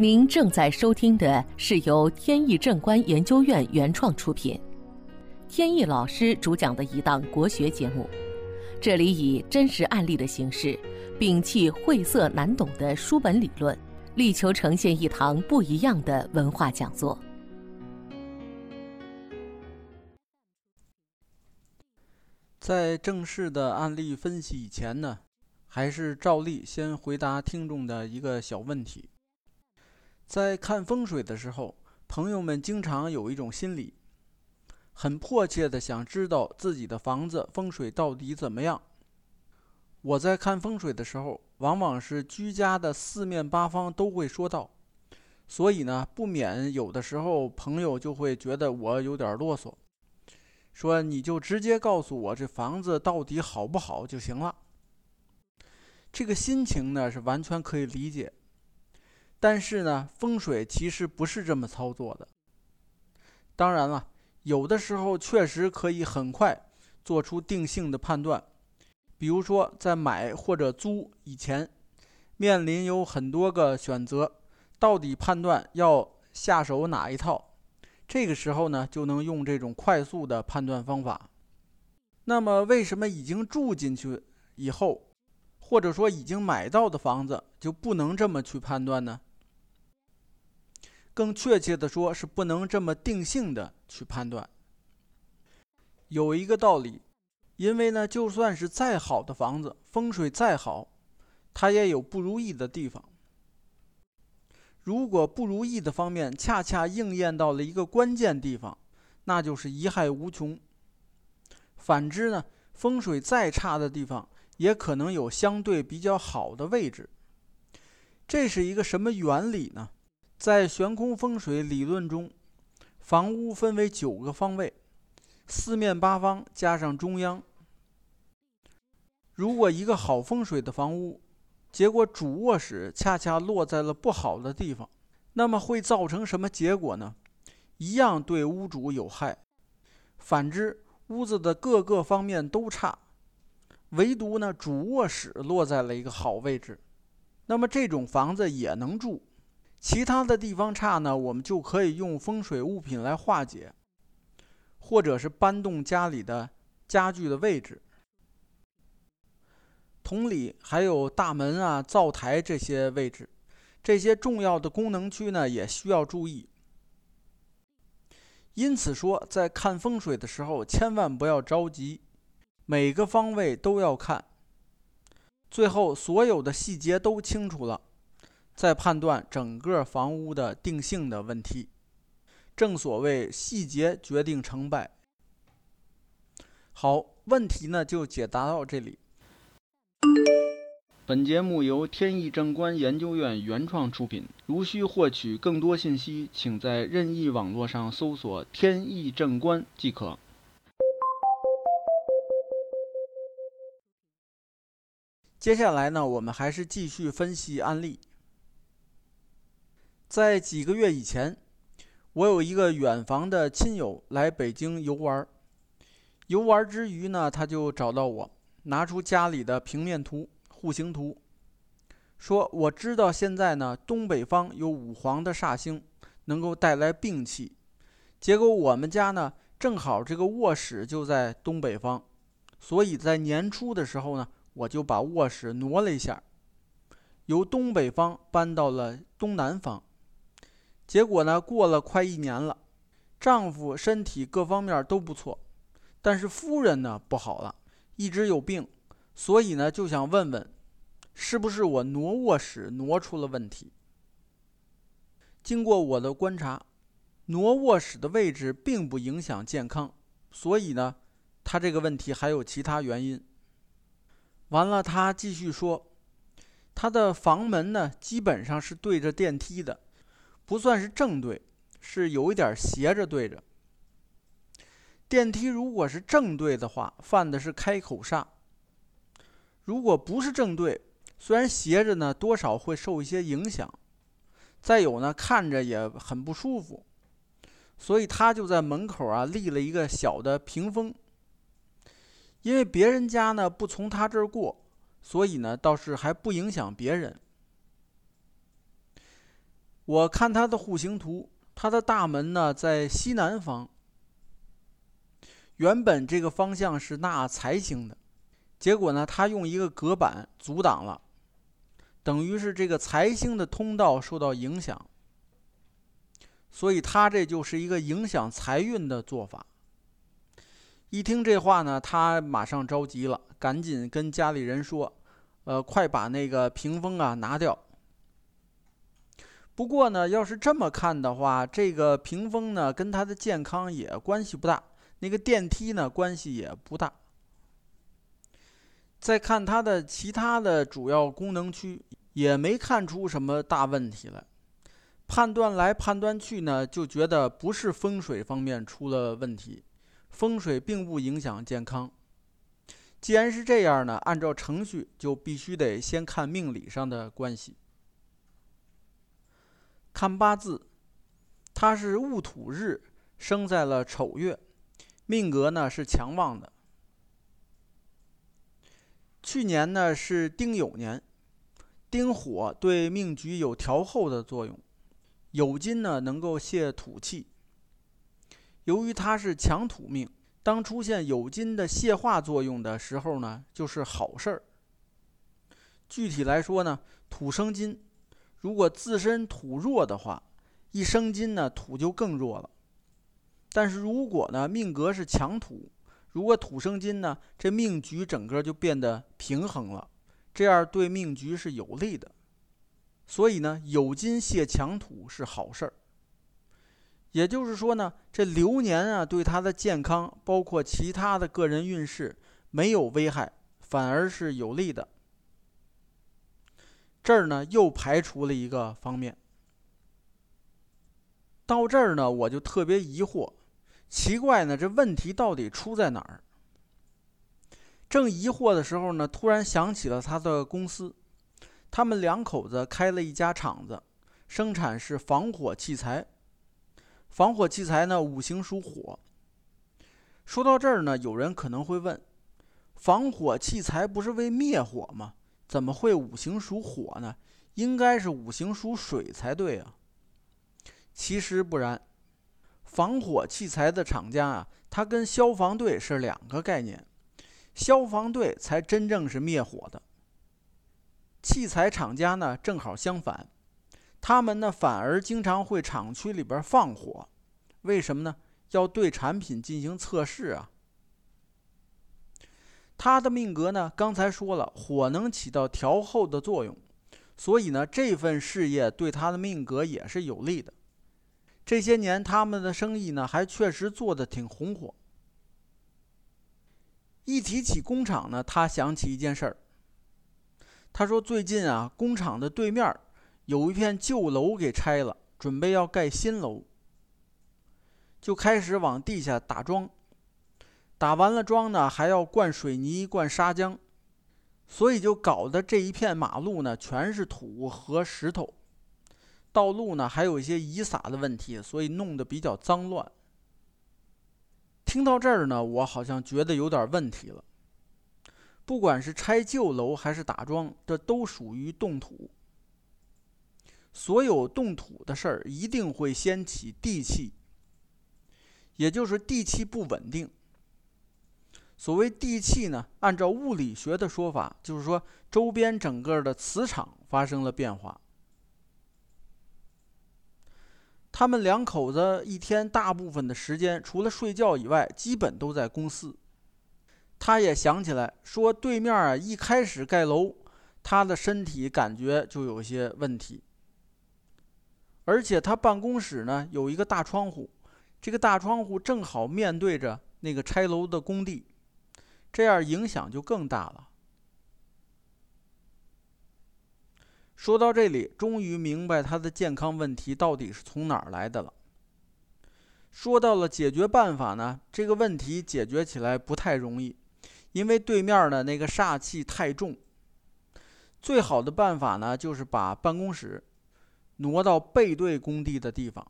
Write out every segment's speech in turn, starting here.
您正在收听的是由天意正观研究院原创出品，天意老师主讲的一档国学节目。这里以真实案例的形式，摒弃晦涩难懂的书本理论，力求呈现一堂不一样的文化讲座。在正式的案例分析以前呢，还是照例先回答听众的一个小问题。在看风水的时候，朋友们经常有一种心理，很迫切的想知道自己的房子风水到底怎么样。我在看风水的时候，往往是居家的四面八方都会说到，所以呢，不免有的时候朋友就会觉得我有点啰嗦，说你就直接告诉我这房子到底好不好就行了。这个心情呢，是完全可以理解。但是呢，风水其实不是这么操作的。当然了，有的时候确实可以很快做出定性的判断。比如说，在买或者租以前，面临有很多个选择，到底判断要下手哪一套？这个时候呢，就能用这种快速的判断方法。那么，为什么已经住进去以后，或者说已经买到的房子就不能这么去判断呢？更确切的说，是不能这么定性的去判断。有一个道理，因为呢，就算是再好的房子，风水再好，它也有不如意的地方。如果不如意的方面恰恰应验到了一个关键地方，那就是贻害无穷。反之呢，风水再差的地方，也可能有相对比较好的位置。这是一个什么原理呢？在悬空风水理论中，房屋分为九个方位，四面八方加上中央。如果一个好风水的房屋，结果主卧室恰恰落在了不好的地方，那么会造成什么结果呢？一样对屋主有害。反之，屋子的各个方面都差，唯独呢主卧室落在了一个好位置，那么这种房子也能住。其他的地方差呢，我们就可以用风水物品来化解，或者是搬动家里的家具的位置。同理，还有大门啊、灶台这些位置，这些重要的功能区呢，也需要注意。因此说，在看风水的时候，千万不要着急，每个方位都要看，最后所有的细节都清楚了。在判断整个房屋的定性的问题，正所谓细节决定成败。好，问题呢就解答到这里。本节目由天意正观研究院原创出品。如需获取更多信息，请在任意网络上搜索“天意正观”即可。接下来呢，我们还是继续分析案例。在几个月以前，我有一个远房的亲友来北京游玩。游玩之余呢，他就找到我，拿出家里的平面图、户型图，说：“我知道现在呢，东北方有五黄的煞星，能够带来病气。结果我们家呢，正好这个卧室就在东北方，所以在年初的时候呢，我就把卧室挪了一下，由东北方搬到了东南方。”结果呢，过了快一年了，丈夫身体各方面都不错，但是夫人呢不好了，一直有病，所以呢就想问问，是不是我挪卧室挪出了问题？经过我的观察，挪卧室的位置并不影响健康，所以呢，他这个问题还有其他原因。完了，他继续说，他的房门呢基本上是对着电梯的。不算是正对，是有一点斜着对着。电梯如果是正对的话，犯的是开口煞；如果不是正对，虽然斜着呢，多少会受一些影响。再有呢，看着也很不舒服，所以他就在门口啊立了一个小的屏风。因为别人家呢不从他这儿过，所以呢倒是还不影响别人。我看他的户型图，他的大门呢在西南方。原本这个方向是纳财星的，结果呢，他用一个隔板阻挡了，等于是这个财星的通道受到影响。所以他这就是一个影响财运的做法。一听这话呢，他马上着急了，赶紧跟家里人说：“呃，快把那个屏风啊拿掉。”不过呢，要是这么看的话，这个屏风呢跟他的健康也关系不大，那个电梯呢关系也不大。再看它的其他的主要功能区，也没看出什么大问题来。判断来判断去呢，就觉得不是风水方面出了问题，风水并不影响健康。既然是这样呢，按照程序就必须得先看命理上的关系。看八字，他是戊土日生在了丑月，命格呢是强旺的。去年呢是丁酉年，丁火对命局有调候的作用，酉金呢能够泄土气。由于他是强土命，当出现酉金的泄化作用的时候呢，就是好事儿。具体来说呢，土生金。如果自身土弱的话，一生金呢，土就更弱了。但是如果呢，命格是强土，如果土生金呢，这命局整个就变得平衡了，这样对命局是有利的。所以呢，有金泄强土是好事儿。也就是说呢，这流年啊，对他的健康，包括其他的个人运势，没有危害，反而是有利的。这儿呢又排除了一个方面。到这儿呢，我就特别疑惑，奇怪呢，这问题到底出在哪儿？正疑惑的时候呢，突然想起了他的公司，他们两口子开了一家厂子，生产是防火器材。防火器材呢，五行属火。说到这儿呢，有人可能会问：防火器材不是为灭火吗？怎么会五行属火呢？应该是五行属水才对啊。其实不然，防火器材的厂家啊，它跟消防队是两个概念。消防队才真正是灭火的。器材厂家呢，正好相反，他们呢反而经常会厂区里边放火。为什么呢？要对产品进行测试啊。他的命格呢，刚才说了，火能起到调候的作用，所以呢，这份事业对他的命格也是有利的。这些年他们的生意呢，还确实做得挺红火。一提起工厂呢，他想起一件事儿。他说最近啊，工厂的对面有一片旧楼给拆了，准备要盖新楼，就开始往地下打桩。打完了桩呢，还要灌水泥、灌砂浆，所以就搞得这一片马路呢全是土和石头，道路呢还有一些遗洒的问题，所以弄得比较脏乱。听到这儿呢，我好像觉得有点问题了。不管是拆旧楼还是打桩，这都属于动土。所有动土的事儿一定会掀起地气，也就是地气不稳定。所谓地气呢，按照物理学的说法，就是说周边整个的磁场发生了变化。他们两口子一天大部分的时间，除了睡觉以外，基本都在公司。他也想起来说，对面啊，一开始盖楼，他的身体感觉就有些问题。而且他办公室呢有一个大窗户，这个大窗户正好面对着那个拆楼的工地。这样影响就更大了。说到这里，终于明白他的健康问题到底是从哪儿来的了。说到了解决办法呢，这个问题解决起来不太容易，因为对面的那个煞气太重。最好的办法呢，就是把办公室挪到背对工地的地方。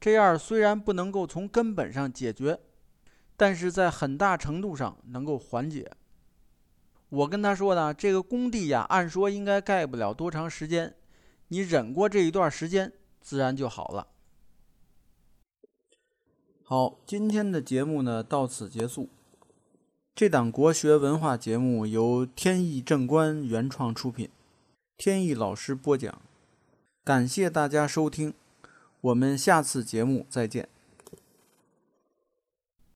这样虽然不能够从根本上解决。但是在很大程度上能够缓解。我跟他说呢，这个工地呀，按说应该盖不了多长时间，你忍过这一段时间，自然就好了。好，今天的节目呢到此结束。这档国学文化节目由天意正观原创出品，天意老师播讲。感谢大家收听，我们下次节目再见。